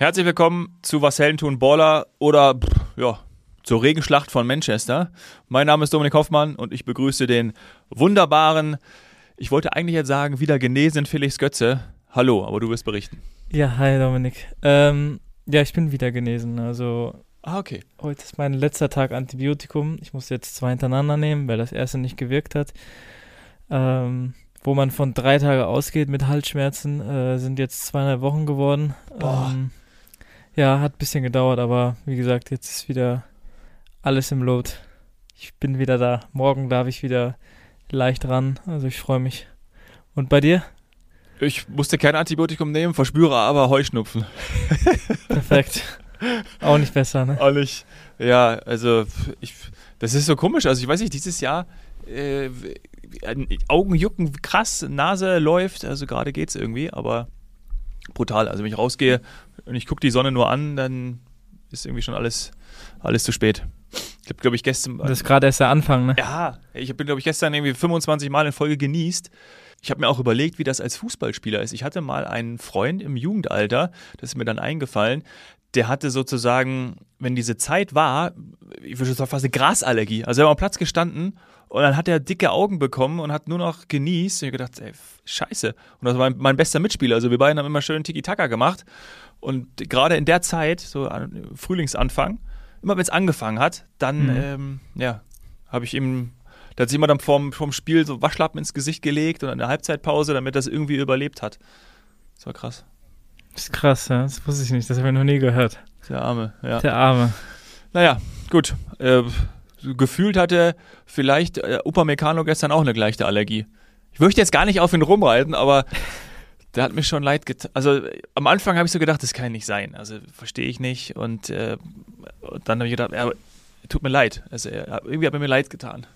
Herzlich willkommen zu Was Helden tun Baller oder pff, ja, zur Regenschlacht von Manchester. Mein Name ist Dominik Hoffmann und ich begrüße den wunderbaren, ich wollte eigentlich jetzt sagen, wieder genesenen Felix Götze. Hallo, aber du wirst berichten. Ja, hi Dominik. Ähm, ja, ich bin wieder genesen. Also Ah, okay. heute ist mein letzter Tag Antibiotikum. Ich muss jetzt zwei hintereinander nehmen, weil das erste nicht gewirkt hat. Ähm, wo man von drei Tagen ausgeht mit Halsschmerzen, äh, sind jetzt zweieinhalb Wochen geworden. Boah. Ähm, ja, hat ein bisschen gedauert, aber wie gesagt, jetzt ist wieder alles im Lot. Ich bin wieder da. Morgen darf ich wieder leicht ran. Also ich freue mich. Und bei dir? Ich musste kein Antibiotikum nehmen, verspüre aber Heuschnupfen. Perfekt. Auch nicht besser, ne? Auch nicht. Ja, also ich, das ist so komisch. Also ich weiß nicht, dieses Jahr äh, Augen jucken krass, Nase läuft, also gerade geht's irgendwie, aber brutal. Also wenn ich rausgehe und ich gucke die Sonne nur an, dann ist irgendwie schon alles, alles zu spät. Ich habe, glaube ich, gestern. Das ist gerade erst der Anfang, ne? Ja, ich bin, glaube ich, gestern irgendwie 25 Mal in Folge genießt. Ich habe mir auch überlegt, wie das als Fußballspieler ist. Ich hatte mal einen Freund im Jugendalter, das ist mir dann eingefallen, der hatte sozusagen, wenn diese Zeit war, ich würde sagen, fast eine Grasallergie. Also er war am Platz gestanden und dann hat er dicke Augen bekommen und hat nur noch genießt. Und ich gedacht, ey, scheiße. Und das war mein, mein bester Mitspieler. Also wir beiden haben immer schön Tiki-Taka gemacht. Und gerade in der Zeit, so an- Frühlingsanfang, immer wenn es angefangen hat, dann, Mhm. ähm, ja, habe ich ihm, da hat sich immer dann vorm, vorm Spiel so Waschlappen ins Gesicht gelegt und eine Halbzeitpause, damit das irgendwie überlebt hat. Das war krass. Das ist krass, ja. Das wusste ich nicht. Das habe ich noch nie gehört. Der Arme, ja. Der Arme. Naja, gut. Äh, gefühlt hatte vielleicht äh, Upamecano gestern auch eine gleiche Allergie. Ich möchte jetzt gar nicht auf ihn rumreiten, aber der hat mir schon leid getan. Also am Anfang habe ich so gedacht, das kann nicht sein. Also verstehe ich nicht. Und, äh, und dann habe ich gedacht, ja, tut mir leid. Also irgendwie hat er mir leid getan.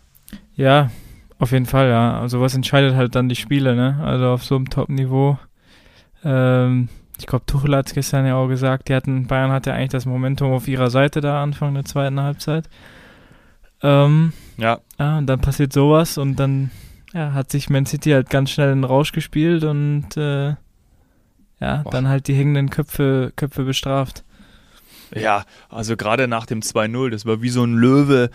Ja, auf jeden Fall, ja. Also was entscheidet halt dann die Spiele, ne? Also auf so einem Top-Niveau. Ähm, ich glaube, Tuchel hat es gestern ja auch gesagt, die hatten, Bayern hatte eigentlich das Momentum auf ihrer Seite da Anfang der zweiten Halbzeit. Ähm, Ja, ja, und dann passiert sowas und dann ja, hat sich Man City halt ganz schnell in den Rausch gespielt und äh, ja, Boah. dann halt die hängenden Köpfe, Köpfe bestraft. Ja, also gerade nach dem 2-0, das war wie so ein Löwe,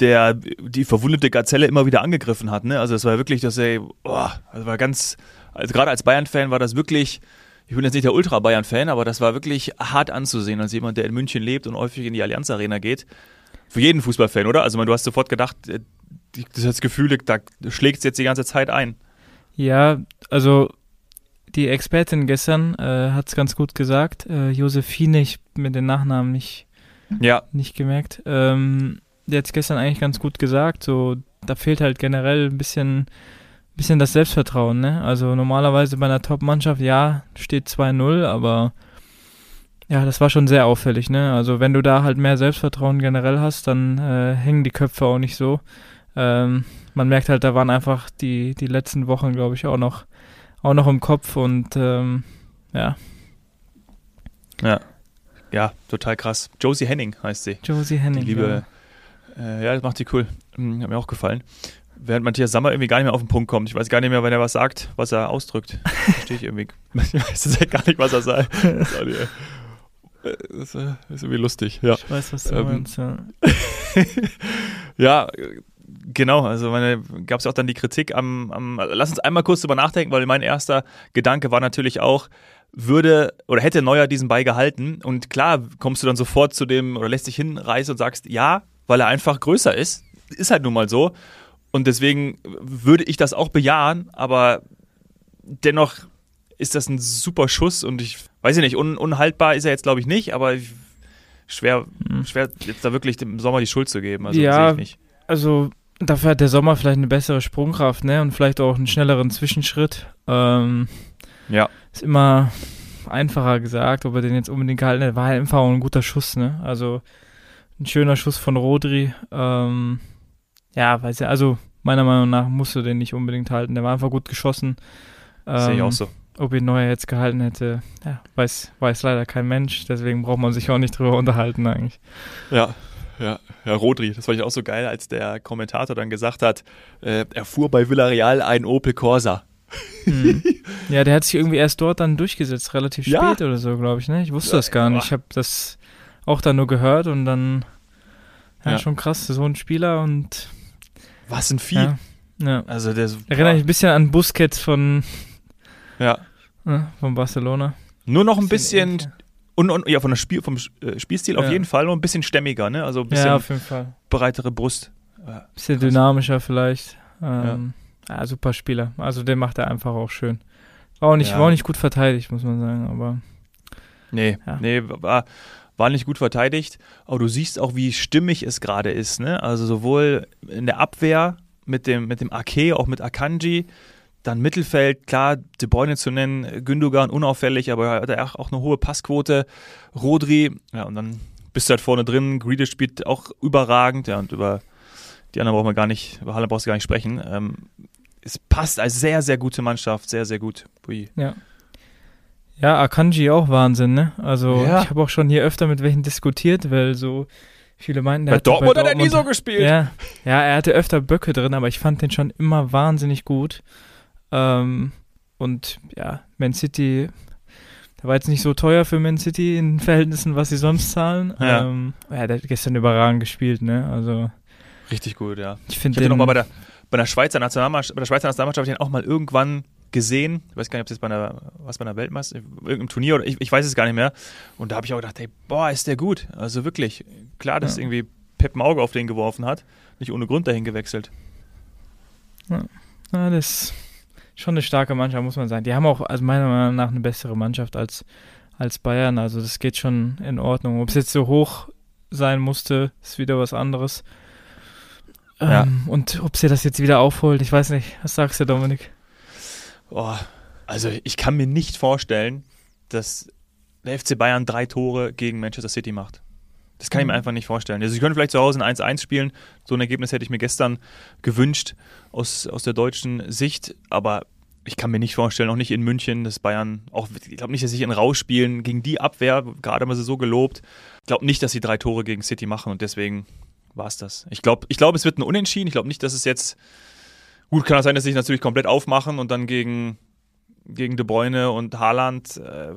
der die verwundete Gazelle immer wieder angegriffen hat. Ne? Also es war wirklich, dass er, boah, also war ganz, also gerade als Bayern-Fan war das wirklich, ich bin jetzt nicht der Ultra-Bayern-Fan, aber das war wirklich hart anzusehen, als jemand, der in München lebt und häufig in die Allianz Arena geht. Für jeden Fußballfan, oder? Also meine, du hast sofort gedacht, äh, das Gefühl, da schlägt es jetzt die ganze Zeit ein. Ja, also die Expertin gestern äh, hat es ganz gut gesagt. Äh, Josephine, ich mir den Nachnamen nicht, Ja, nicht gemerkt. Ähm, die hat es gestern eigentlich ganz gut gesagt. So, da fehlt halt generell ein bisschen, bisschen das Selbstvertrauen. Ne? Also normalerweise bei einer Top-Mannschaft, ja, steht 2-0, aber ja, das war schon sehr auffällig. Ne? Also wenn du da halt mehr Selbstvertrauen generell hast, dann äh, hängen die Köpfe auch nicht so. Ähm, man merkt halt, da waren einfach die, die letzten Wochen, glaube ich, auch noch, auch noch im Kopf und ähm, ja, ja, ja, total krass. Josie Henning heißt sie. Josie Henning. Die liebe, äh, ja, das macht die cool. Hm, hat mir auch gefallen. Während Matthias Sammer irgendwie gar nicht mehr auf den Punkt kommt. Ich weiß gar nicht mehr, wenn er was sagt, was er ausdrückt. Verstehe ich irgendwie. Ich weiß jetzt gar nicht, was er sagt. Das äh, ist irgendwie lustig, ja. Ich weiß, was du Ähm, meinst. Ja. Ja, genau. Also gab es auch dann die Kritik am, am. Lass uns einmal kurz drüber nachdenken, weil mein erster Gedanke war natürlich auch, würde oder hätte Neuer diesen Ball gehalten. Und klar kommst du dann sofort zu dem oder lässt dich hinreißen und sagst, ja, weil er einfach größer ist. Ist halt nun mal so. Und deswegen würde ich das auch bejahen, aber dennoch ist das ein super Schuss und ich weiß ich nicht, un, unhaltbar ist er jetzt glaube ich nicht, aber ich, schwer, Mhm. schwer jetzt da wirklich dem Sommer die Schuld zu geben. Also Ja. sehe ich nicht. Also dafür hat der Sommer vielleicht eine bessere Sprungkraft, ne? Und vielleicht auch einen schnelleren Zwischenschritt. Ähm, Ja. ist immer einfacher gesagt, ob er den jetzt unbedingt gehalten hat. War halt einfach auch ein guter Schuss, ne? Also ein schöner Schuss von Rodri. Ähm, ja, weiß ja, also meiner Meinung nach musst du den nicht unbedingt halten. Der war einfach gut geschossen. Sehe ich Ähm, auch so. Ob ihn Neuer jetzt gehalten hätte, ja, weiß, weiß leider kein Mensch. Deswegen braucht man sich auch nicht drüber unterhalten eigentlich. Ja, ja, ja, Rodri, das fand ich auch so geil, als der Kommentator dann gesagt hat, äh, er fuhr bei Villarreal einen Opel Corsa. Mhm. Ja, der hat sich irgendwie erst dort dann durchgesetzt, relativ Ja. spät oder so, glaube ich. Ne? Ich wusste Ja, das gar nicht. Ich habe das auch dann nur gehört und dann, ja, Ja. schon krass, so ein Spieler und Was ein Vieh. ja, ja. Also der Erinnert mich ein bisschen an Busquets von, ja. Von Barcelona. Nur noch ein bisschen ähnlich, und, und ja von der Spiel vom äh, Spielstil auf Ja. jeden Fall noch ein bisschen stämmiger, ne? Also ein bisschen Ja, auf breitere Brust. Ja. Bisschen Krass. dynamischer vielleicht. Ähm, ja. super Spieler. Also den macht er einfach auch schön. War auch nicht, war auch nicht gut verteidigt, muss man sagen, aber Nee, nee, war, war nicht gut verteidigt. Aber du siehst auch, wie stimmig es gerade ist, ne? Also sowohl in der Abwehr mit dem, mit dem Ake, auch mit Akanji, dann Mittelfeld, klar, De Bruyne zu nennen, Gündogan unauffällig, aber er hat auch auch eine hohe Passquote. Rodri, ja, und dann bist du halt vorne drin. Grealish spielt auch überragend, ja, und über die anderen brauchen wir gar nicht, über Haaland brauchst du gar nicht sprechen. Ähm, es passt als sehr, sehr gute Mannschaft, sehr, sehr gut. Ui. ja. Ja, Akanji auch Wahnsinn, ne? Also Ja. ich habe auch schon hier öfter mit welchen diskutiert, weil so viele meinten, der Bei hatte Dortmund hat er nie Dortmund- so gespielt. Ja, ja, er hatte öfter Böcke drin, aber ich fand den schon immer wahnsinnig gut. Ähm, und ja, Man City, der war jetzt nicht so teuer für Man City in Verhältnissen, was sie sonst zahlen. Ja. Ähm, ja, der hat gestern überragend gespielt, ne? Also Richtig gut, ja. ich finde den den noch mal bei der, bei der Schweizer Nationalmannschaft, bei der Schweizer Nationalmannschaft habe ich den auch mal irgendwann gesehen. Ich weiß gar nicht, ob es jetzt bei einer, was bei einer Weltmeister, irgendeinem Turnier oder ich, ich weiß es gar nicht mehr. Und da habe ich auch gedacht, hey, boah, ist der gut. Also wirklich, klar, dass Ja. irgendwie Pep ein Auge auf den geworfen hat. Nicht ohne Grund dahin gewechselt. Ja, das ist schon eine starke Mannschaft, muss man sagen. Die haben auch, also meiner Meinung nach, eine bessere Mannschaft als, als Bayern. Also das geht schon in Ordnung. Ob es jetzt so hoch sein musste, ist wieder was anderes. Ja. Ähm, und ob sie das jetzt wieder aufholt, ich weiß nicht. Was sagst du, Dominik? Boah, also ich kann mir nicht vorstellen, dass der FC Bayern drei Tore gegen Manchester City macht. Das kann ich mir Mhm. einfach nicht vorstellen. Also sie können vielleicht zu Hause ein 1-1 spielen. So ein Ergebnis hätte ich mir gestern gewünscht aus, aus der deutschen Sicht. Aber ich kann mir nicht vorstellen, auch nicht in München, dass Bayern, auch ich glaube nicht, dass sie in Rausch spielen gegen die Abwehr, gerade haben sie so gelobt. Ich glaube nicht, dass sie drei Tore gegen City machen und deswegen war es das. Ich glaube, ich glaub, es wird ein Unentschieden. Ich glaube nicht, dass es jetzt Gut, kann es sein, dass sie sich natürlich komplett aufmachen und dann gegen, gegen De Bruyne und Haaland äh,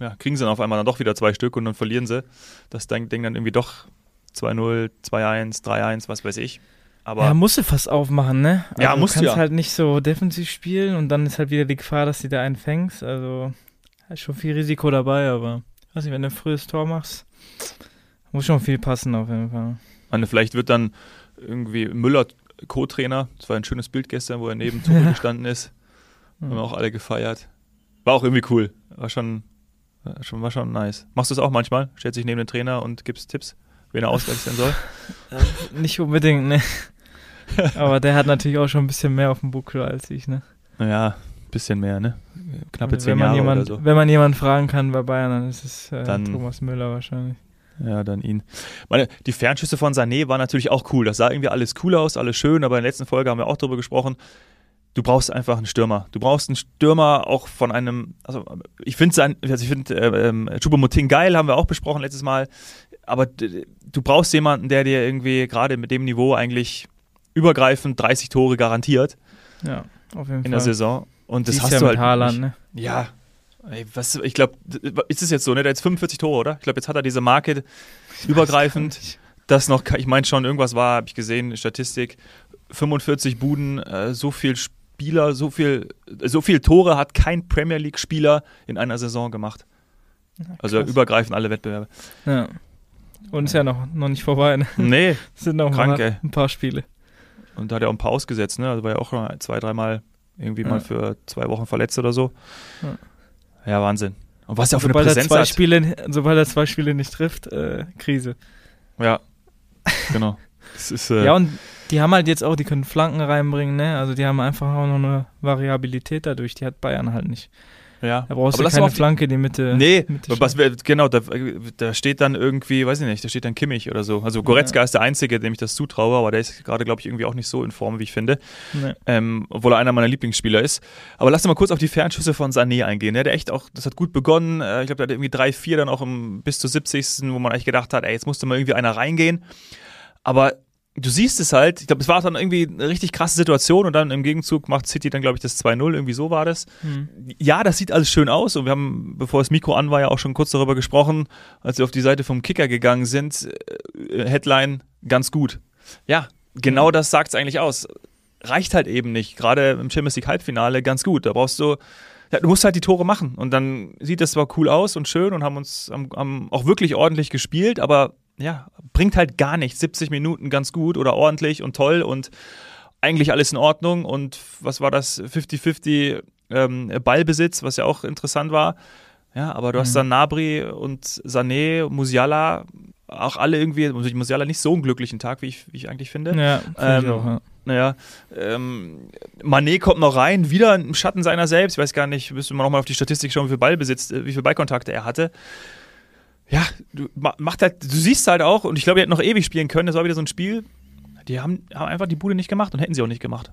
ja, kriegen sie dann auf einmal dann doch wieder zwei Stück und dann verlieren sie. Das Ding dann irgendwie doch 2-0, 2-1, 3-1, was weiß ich. Aber ja, musst du fast aufmachen, ne? Also Ja, musst du du kannst ja. halt nicht so defensiv spielen und dann ist halt wieder die Gefahr, dass du da einen fängst. Also ist schon viel Risiko dabei, aber weiß nicht, wenn du ein frühes Tor machst, muss schon viel passen auf jeden Fall. meine, vielleicht wird dann irgendwie Müller Co-Trainer. Das war ein schönes Bild gestern, wo er neben Tuchel Ja. gestanden ist. Haben wir Ja. auch alle gefeiert. War auch irgendwie cool. War schon, war schon, war schon nice. Machst du es auch manchmal? Stellst dich neben den Trainer und gibst Tipps, wen er auswechseln soll? Nicht unbedingt, ne? Aber der hat natürlich auch schon ein bisschen mehr auf dem Buckel als ich, ne? Naja, bisschen mehr, ne? Knappe zehn Jahre jemand, oder so. Wenn man jemanden fragen kann bei Bayern, dann ist es äh, Dann- Thomas Müller wahrscheinlich. Ja, dann ihn. Meine, die Fernschüsse von Sané waren natürlich auch cool. Das sah irgendwie alles cool aus, alles schön, aber in der letzten Folge haben wir auch darüber gesprochen. Du brauchst einfach einen Stürmer. Du brauchst einen Stürmer auch von einem, also ich finde also ich finde äh, ähm, Choupo-Moting geil, haben wir auch besprochen letztes Mal. Aber du brauchst jemanden, der dir irgendwie gerade mit dem Niveau eigentlich übergreifend 30 Tore garantiert Ja, auf jeden in Fall. der Saison. Und das Siehst hast ja du mit halt Haaland, ne? Ja. Ey, was, ich glaube, ist es jetzt so, ne? Der hat jetzt 45 Tore, oder? Ich glaube, jetzt hat er diese Marke übergreifend. Das noch, ich meine schon, irgendwas war, habe ich gesehen, Statistik, 45 Buden, äh, so viel Spieler, so viel, so viel Tore hat kein Premier League-Spieler in einer Saison gemacht. Also krass. übergreifend alle Wettbewerbe. Ja. Und ist ja noch, noch nicht vorbei, ne? Nee, Es sind noch Krank, mal ein paar Spiele. und da hat er auch ein paar ausgesetzt, ne? Also war ja auch schon zwei, dreimal irgendwie Ja. mal für zwei Wochen verletzt oder so. Ja. Ja, Wahnsinn. Und was er auch für eine sobald, er Präsenz zwei hat. Spiele, sobald er zwei Spiele nicht trifft, äh, Krise. Ja, genau. Ist, äh, Ja, und die haben halt jetzt auch, die können Flanken reinbringen, ne? Also die haben einfach auch noch eine Variabilität dadurch, die hat Bayern halt nicht. ja. Da brauchst Aber du lass keine die- Flanke, die Mitte. Nee, Mitte was genau, da, da steht dann irgendwie, weiß ich nicht, da steht dann Kimmich oder so. Also Goretzka ist der Einzige, dem ich das zutraue, aber der ist gerade, glaube ich, irgendwie auch nicht so in Form, wie ich finde. Nee. Ähm, obwohl er einer meiner Lieblingsspieler ist. Aber lass uns mal kurz auf die Fernschüsse von Sané eingehen. Ne? Der echt auch, das hat gut begonnen. Äh, ich glaube, der hat irgendwie drei, vier dann auch im, bis zur 70. wo man eigentlich gedacht hat, ey, jetzt musste mal irgendwie einer reingehen. Aber du siehst es halt, ich glaube, es war dann irgendwie eine richtig krasse Situation und dann im Gegenzug macht City dann, glaube ich, das 2-0, irgendwie so war das. Mhm. Ja, das sieht alles schön aus und wir haben, bevor das Mikro an war, ja auch schon kurz darüber gesprochen, als wir auf die Seite vom Kicker gegangen sind, äh, Headline ganz gut. Ja, genau mhm. das sagt es eigentlich aus. Reicht halt eben nicht, gerade im Champions League Halbfinale ganz gut. Da brauchst du ja, du musst halt die Tore machen. Und dann sieht das zwar cool aus und schön und haben uns haben, haben auch wirklich ordentlich gespielt, aber ja, bringt halt gar nichts. 70 Minuten ganz gut oder ordentlich und toll und eigentlich alles in Ordnung. Und was war das? 50-50 ähm, Ballbesitz, was ja auch interessant war. Ja, aber du mhm. hast dann Nabri und Sané, Musiala, auch alle irgendwie, Musiala nicht so einen glücklichen Tag, wie ich, wie ich eigentlich finde. Ja, ähm, ich auch, ja. Naja, ähm, Manet kommt noch rein, wieder im Schatten seiner selbst. Ich weiß gar nicht, müsste man nochmal auf die Statistik schauen, wie viel Ballbesitz, äh, wie viel Ballkontakte er hatte ja, du macht halt, du siehst halt auch, und ich glaube, die hätten noch ewig spielen können. Das war wieder so ein Spiel. Die haben, haben einfach die Bude nicht gemacht und hätten sie auch nicht gemacht.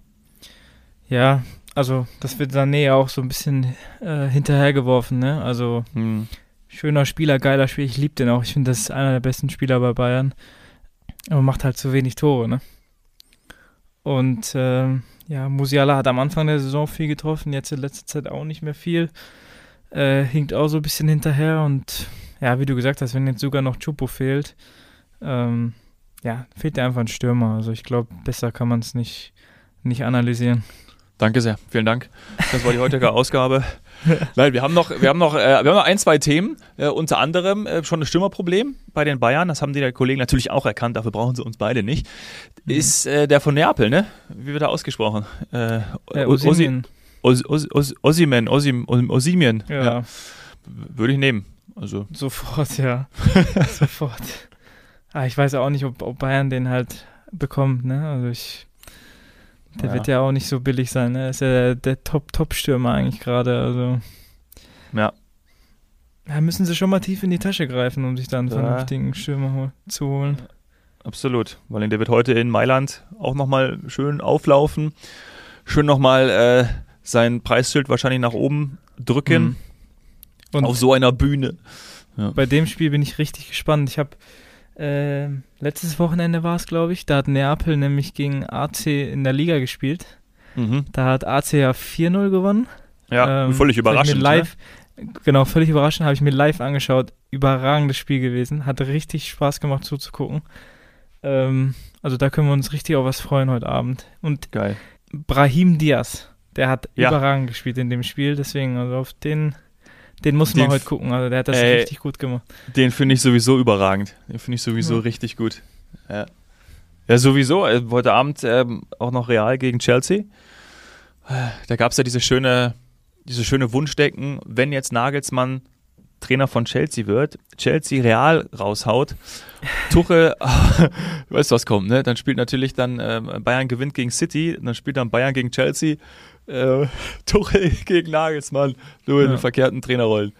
Ja, also das wird Sané auch so ein bisschen äh, hinterhergeworfen, ne? Also hm. schöner Spieler, geiler Spieler. Ich liebe den auch. Ich finde, das ist einer der besten Spieler bei Bayern. Aber macht halt zu wenig Tore, ne? Und äh, ja, Musiala hat am Anfang der Saison viel getroffen, jetzt in letzter Zeit auch nicht mehr viel. Äh, hinkt auch so ein bisschen hinterher und ja, wie du gesagt hast, wenn jetzt sogar noch Chupo fehlt, ähm, ja, fehlt dir einfach ein Stürmer. Also ich glaube, besser kann man es nicht, nicht analysieren. Danke sehr, vielen Dank. Das war die heutige Ausgabe. Nein, wir haben noch, wir haben noch, äh, wir haben noch ein, zwei Themen. Äh, unter anderem äh, schon ein Stürmerproblem bei den Bayern. Das haben die Kollegen natürlich auch erkannt. Dafür brauchen sie uns beide nicht. Mhm. Ist äh, der von Neapel, ne? Wie wird er ausgesprochen? Äh, Osimen. Osimen, Osimien. Ja. ja. Würde ich nehmen. Also. Sofort, ja. Sofort. Ah, ich weiß auch nicht, ob, ob, Bayern den halt bekommt, ne? Also ich. Der ja. wird ja auch nicht so billig sein, ne? Er ist ja der, der Top-Top-Stürmer eigentlich gerade, also. Ja. Da müssen sie schon mal tief in die Tasche greifen, um sich dann einen ja. vernünftigen Stürmer zu holen. Absolut, weil der wird heute in Mailand auch nochmal schön auflaufen, schön nochmal äh, sein Preisschild wahrscheinlich nach oben drücken. Mhm. Und auf so einer Bühne. Ja. Bei dem Spiel bin ich richtig gespannt. Ich habe äh, letztes Wochenende war es, glaube ich, da hat Neapel nämlich gegen AC in der Liga gespielt. Mhm. Da hat AC ja 4-0 gewonnen. Ja, ähm, völlig überraschend. Live, ne? Genau, völlig überraschend, habe ich mir live angeschaut. Überragendes Spiel gewesen. Hat richtig Spaß gemacht zuzugucken. Ähm, also da können wir uns richtig auf was freuen heute Abend. Und Geil. Brahim Diaz, der hat ja. überragend gespielt in dem Spiel. Deswegen, also auf den den muss man heute gucken, also der hat das ey, richtig gut gemacht. Den finde ich sowieso überragend. Den finde ich sowieso ja. richtig gut. Ja, ja sowieso. Äh, heute Abend äh, auch noch Real gegen Chelsea. Da gab es ja diese schöne, diese schöne Wunschdecken, wenn jetzt Nagelsmann Trainer von Chelsea wird, Chelsea Real raushaut, Tuchel, weißt du was kommt, ne? Dann spielt natürlich dann äh, Bayern gewinnt gegen City, dann spielt dann Bayern gegen Chelsea äh, Tuchel gegen Nagelsmann, nur in ja. den verkehrten Trainerrollen.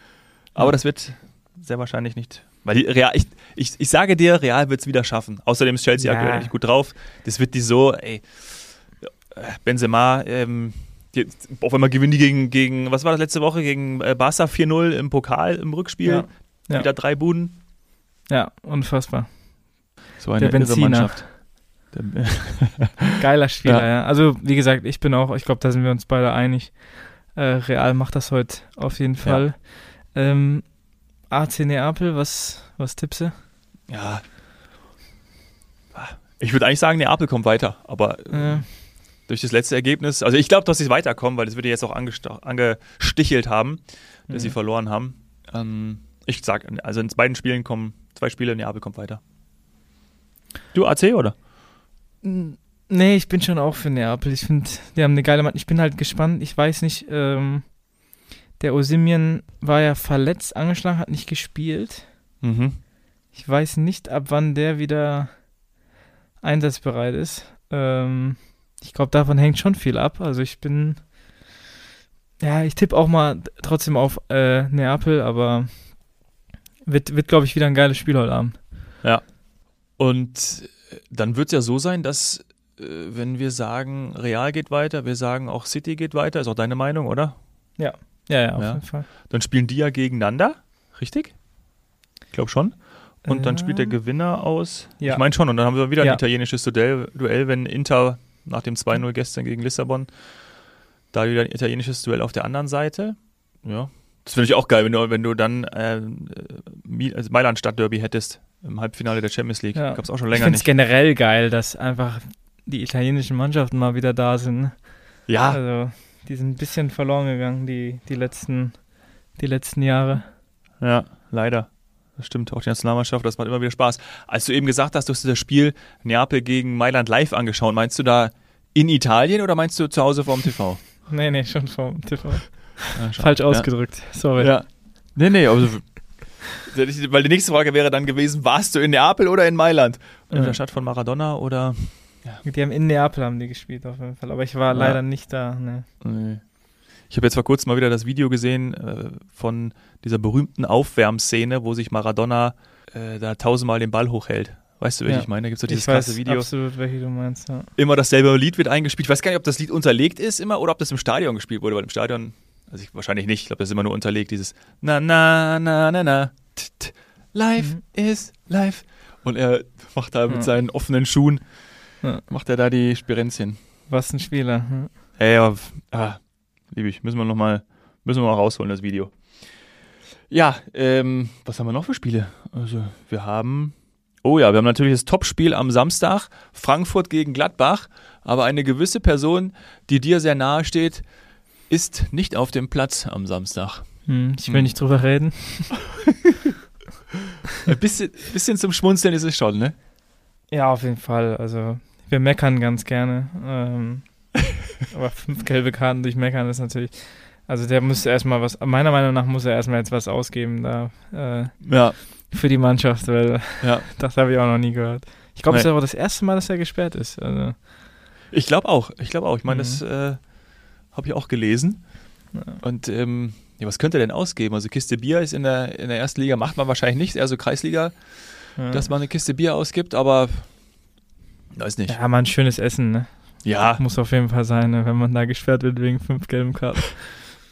Aber ja. das wird sehr wahrscheinlich nicht. Weil die Real, ich, ich, ich sage dir, Real wird es wieder schaffen. Außerdem ist Chelsea ja. aktuell nicht gut drauf. Das wird die so, ey, Benzema, ähm, die, auf einmal gewinnen die gegen, gegen, was war das letzte Woche? Gegen äh, Barca 4-0 im Pokal im Rückspiel. Ja. Ja. Wieder drei Buden. Ja, unfassbar. So eine Der Mannschaft. Geiler Spieler, ja. ja. Also, wie gesagt, ich bin auch, ich glaube, da sind wir uns beide einig. Äh, Real macht das heute auf jeden Fall. Ja. Ähm, AC Neapel, was, was tippst du? Ja. Ich würde eigentlich sagen, Neapel kommt weiter, aber ja. Durch das letzte Ergebnis, also ich glaube, dass sie weiterkommen, weil das würde jetzt auch angestichelt haben, dass mhm. sie verloren haben. Ähm, ich sage, also in beiden Spielen kommen zwei Spiele, Neapel kommt weiter. Du AC oder? Nee, ich bin schon auch für Neapel. Ich finde, die haben eine geile Mann. Ich bin halt gespannt. Ich weiß nicht, ähm, der Osimien war ja verletzt, angeschlagen, hat nicht gespielt. Mhm. Ich weiß nicht, ab wann der wieder einsatzbereit ist. Ähm, ich glaube, davon hängt schon viel ab. Also ich bin, ja, ich tippe auch mal trotzdem auf äh, Neapel, aber wird, wird glaube ich, wieder ein geiles Spiel heute Abend. Ja. Und dann wird es ja so sein, dass äh, wenn wir sagen, Real geht weiter, wir sagen auch City geht weiter, ist auch deine Meinung, oder? Ja, ja, ja, auf ja. jeden Fall. Dann spielen die ja gegeneinander, richtig? Ich glaube schon. und dann spielt der Gewinner aus. Ja. Ich meine schon, und dann haben wir wieder ein Ja. italienisches Duell, Duell, wenn Inter nach dem 2-0 gestern gegen Lissabon, da wieder ein italienisches Duell auf der anderen Seite. Ja. Das finde ich auch geil, wenn du, wenn du dann äh, Mailand Stadtderby hättest im Halbfinale der Champions League. Ja. Gab es auch schon Ich länger finde es nicht. generell geil, dass einfach die italienischen Mannschaften mal wieder da sind. Ja, Also, die sind ein bisschen verloren gegangen, die, die, letzten, die letzten Jahre. Ja, leider. Das stimmt, auch die Nationalmannschaft, das macht immer wieder Spaß. Als du eben gesagt hast, du hast dir das Spiel Neapel gegen Mailand live angeschaut, meinst du da in Italien oder meinst du zu Hause vorm TV? Nee, nee, schon vom TV. Ja, schade. Falsch ausgedrückt, sorry. Ja. Nee, nee, also. Weil die nächste Frage wäre dann gewesen: Warst du in Neapel oder in Mailand? In Ja. der Stadt von Maradona oder. Die haben in Neapel haben die gespielt auf jeden Fall, aber ich war Ja. leider nicht da. Nee. Nee. Ich habe jetzt vor kurzem mal wieder das Video gesehen äh, von dieser berühmten Aufwärmszene, wo sich Maradona äh, da tausendmal den Ball hochhält. Weißt du, welche Ja. ich meine? Da gibt es so dieses ich weiß krasse Video. absolut, welche du meinst. Ja. Immer dasselbe Lied wird eingespielt. Ich weiß gar nicht, ob das Lied unterlegt ist immer oder ob das im Stadion gespielt wurde, weil im Stadion, also ich, wahrscheinlich nicht, ich glaube, das ist immer nur unterlegt, dieses Na, na, na, na, na, t, t, live Mhm. is live. Und er macht da mit Ja. seinen offenen Schuhen, Ja. macht er da die Spirenzchen. Was ein Spieler. hm. Ey, ah, liebe ich, müssen wir nochmal, müssen wir mal rausholen, das Video. Ja, ähm, was haben wir noch für Spiele? Also, wir haben, oh ja, wir haben natürlich das Topspiel am Samstag, Frankfurt gegen Gladbach, aber eine gewisse Person, die dir sehr nahe steht, ist nicht auf dem Platz am Samstag. Hm, ich will Hm. nicht drüber reden. Ein bisschen, bisschen zum Schmunzeln ist es schon, ne? Ja, auf jeden Fall. Also, wir meckern ganz gerne. Ähm, aber fünf gelbe Karten durch Meckern ist natürlich. Also, der muss erstmal was, meiner Meinung nach muss er erstmal jetzt was ausgeben da äh, Ja, für die Mannschaft, weil ja. das habe ich auch noch nie gehört. Ich glaube, es Nee. ist aber das erste Mal, dass er gesperrt ist. Also, Ich glaube auch. Ich glaube auch. Ich meine, Mhm. das äh, habe ich auch gelesen. Ja. Und ähm, ja, was könnte er denn ausgeben? Also Kiste Bier ist in der, in der ersten Liga, macht man wahrscheinlich nicht, eher so Kreisliga, dass man eine Kiste Bier ausgibt, aber weiß nicht. ja, mal ein schönes Essen, ne? Ja, Muss auf jeden Fall sein, ne? wenn man da gesperrt wird wegen fünf gelben Karten.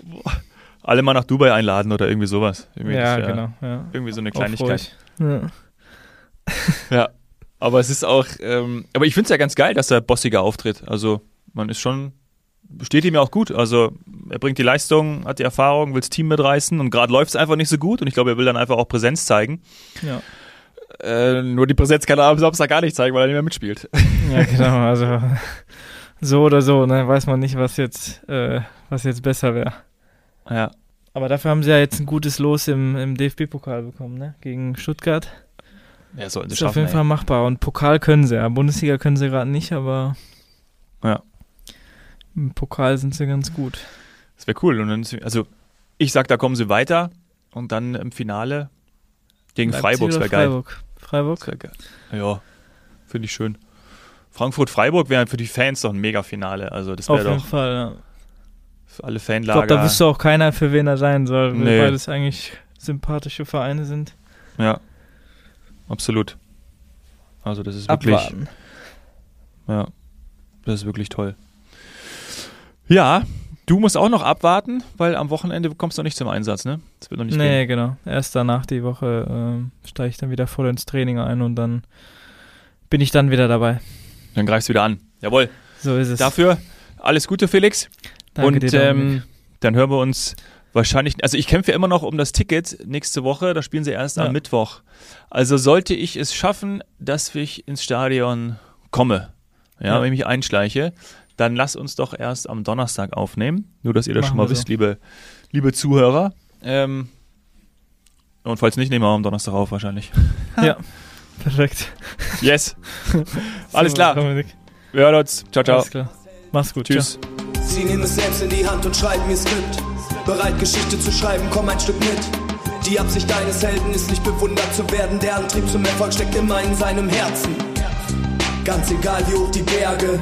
alle mal nach Dubai einladen oder irgendwie sowas. Irgendwie, Ja, das wär genau. Ja. Irgendwie so eine Kleinigkeit. Ja. Ja. Aber es ist auch, ähm, aber ich finde es ja ganz geil, dass er bossiger auftritt. Also man ist schon, steht ihm ja auch gut. Also er bringt die Leistung, hat die Erfahrung, will das Team mitreißen und gerade läuft es einfach nicht so gut und ich glaube, er will dann einfach auch Präsenz zeigen. Ja. Äh, nur die Präsenz kann er am Samstag gar nicht zeigen, weil er nicht mehr mitspielt. ja, genau. Also so oder so, ne? Weiß man nicht, was jetzt, äh, was jetzt besser wäre. Ja. Aber dafür haben sie ja jetzt ein gutes Los im, im DFB-Pokal bekommen, ne? Gegen Stuttgart. Ja, sollten sie Ist auf schaffen. jeden Fall ey. machbar. Und Pokal können sie ja. Bundesliga können sie gerade nicht, aber Ja. im Pokal sind sie ganz gut. Das wäre cool. Und dann, also ich sag, da kommen sie weiter und dann im Finale gegen Leipzig Freiburg, wäre geil. Freiburg. Freiburg? Wär geil. Ja, finde ich schön. Frankfurt-Freiburg wäre für die Fans doch ein Mega-Finale. Also das Auf wäre jeden doch Fall, ja. für alle Ich glaube, Fanlager. da wüsste auch keiner, für wen er sein soll, weil Nee. beides eigentlich sympathische Vereine sind. Ja, absolut. Also das ist wirklich, Abwarten. ja, das ist wirklich toll. Ja, du musst auch noch abwarten, weil am Wochenende kommst du noch nicht zum Einsatz, ne? Das wird noch nicht Nee, gehen. genau. Erst danach die Woche ähm, steige ich dann wieder voll ins Training ein und dann bin ich dann wieder dabei. Dann greifst du wieder an. Jawohl. So ist es. Dafür alles Gute, Felix. Danke und dir, ähm, dann hören wir uns wahrscheinlich, also ich kämpfe immer noch um das Ticket nächste Woche, da spielen sie erst Ja. am Mittwoch. Also sollte ich es schaffen, dass ich ins Stadion komme, ja, Ja. wenn ich mich einschleiche, dann lass uns doch erst am Donnerstag aufnehmen. Nur, dass ihr das Machen schon mal so. wisst, liebe, liebe Zuhörer. Ähm, und falls nicht, nehmen wir auch am Donnerstag auf wahrscheinlich. Ja, perfekt. Yes. Alles klar. Dominik. Wir hören uns. Ciao, ciao. Alles klar. Mach's gut. Tschüss. Sie nehmen es selbst in die Hand und schreiben ihr Skript. Bereit, Geschichte zu schreiben, komm ein Stück mit. Die Absicht deines Helden ist nicht bewundert zu werden. Der Antrieb zum Erfolg steckt immer in seinem Herzen. Ganz egal wie hoch die Berge.